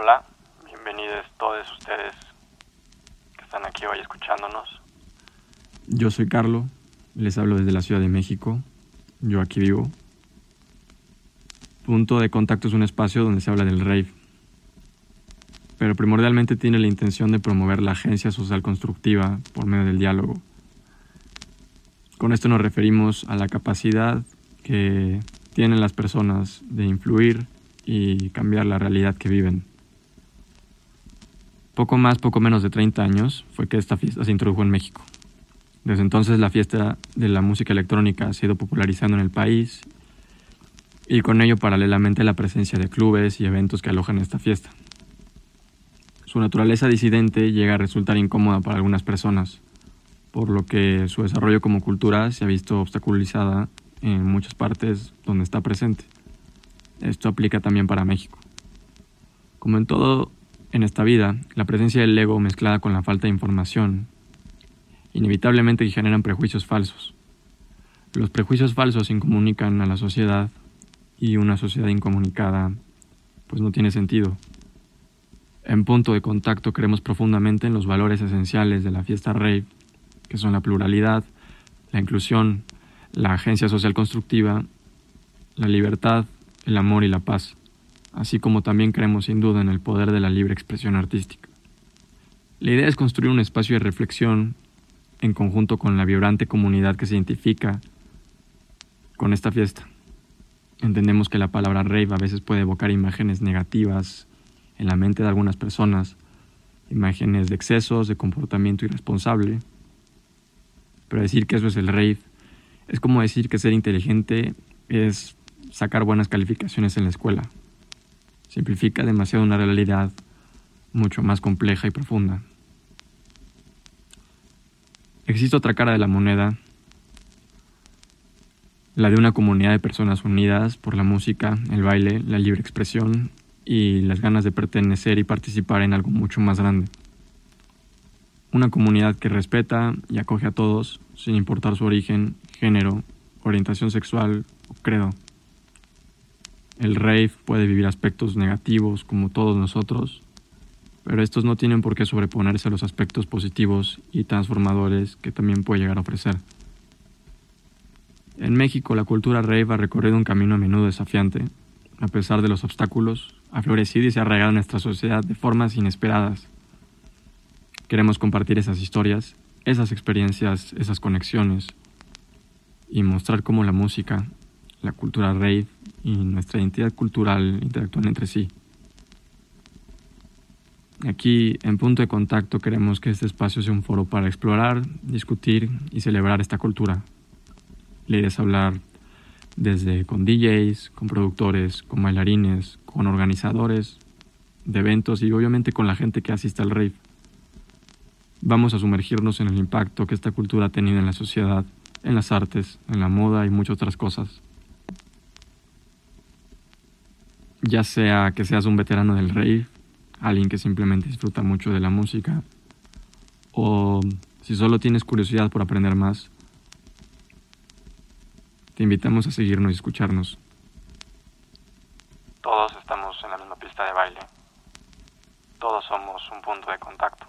Hola, bienvenidos todos ustedes que están aquí hoy escuchándonos. Yo soy Carlo, les hablo desde la Ciudad de México, yo aquí vivo. Punto de contacto es un espacio donde se habla del rave, pero primordialmente tiene la intención de promover la agencia social constructiva por medio del diálogo. Con esto nos referimos a la capacidad que tienen las personas de influir y cambiar la realidad que viven. Poco más, poco menos de 30 años fue que esta fiesta se introdujo en México. Desde entonces la fiesta de la música electrónica ha ido popularizando en el país y con ello paralelamente la presencia de clubes y eventos que alojan esta fiesta. Su naturaleza disidente llega a resultar incómoda para algunas personas, por lo que su desarrollo como cultura se ha visto obstaculizada en muchas partes donde está presente. Esto aplica también para México. Como en todo en esta vida, la presencia del ego mezclada con la falta de información inevitablemente generan prejuicios falsos. Los prejuicios falsos incomunican a la sociedad y una sociedad incomunicada pues no tiene sentido. En punto de contacto creemos profundamente en los valores esenciales de la fiesta rave, que son la pluralidad, la inclusión, la agencia social constructiva, la libertad, el amor y la paz, así como también creemos sin duda en el poder de la libre expresión artística. La idea es construir un espacio de reflexión en conjunto con la vibrante comunidad que se identifica con esta fiesta. Entendemos que la palabra rave a veces puede evocar imágenes negativas en la mente de algunas personas, imágenes de excesos, de comportamiento irresponsable, pero decir que eso es el rave es como decir que ser inteligente es sacar buenas calificaciones en la escuela. Simplifica demasiado una realidad mucho más compleja y profunda. Existe otra cara de la moneda, la de una comunidad de personas unidas por la música, el baile, la libre expresión y las ganas de pertenecer y participar en algo mucho más grande. Una comunidad que respeta y acoge a todos, sin importar su origen, género, orientación sexual o credo. El rave puede vivir aspectos negativos como todos nosotros, pero estos no tienen por qué sobreponerse a los aspectos positivos y transformadores que también puede llegar a ofrecer. En México la cultura rave ha recorrido un camino a menudo desafiante, a pesar de los obstáculos, ha florecido y se ha arraigado en nuestra sociedad de formas inesperadas. Queremos compartir esas historias, esas experiencias, esas conexiones y mostrar cómo la música, la cultura rave y nuestra identidad cultural interactúan entre sí. Aquí, en punto de contacto, queremos que este espacio sea un foro para explorar, discutir y celebrar esta cultura. La idea es hablar desde con DJs, con productores, con bailarines, con organizadores de eventos y obviamente con la gente que asiste al rave. Vamos a sumergirnos en el impacto que esta cultura ha tenido en la sociedad, en las artes, en la moda y muchas otras cosas. Ya sea que seas un veterano del rave, alguien que simplemente disfruta mucho de la música, o si solo tienes curiosidad por aprender más, te invitamos a seguirnos y escucharnos. Todos estamos en la misma pista de baile. Todos somos un punto de contacto.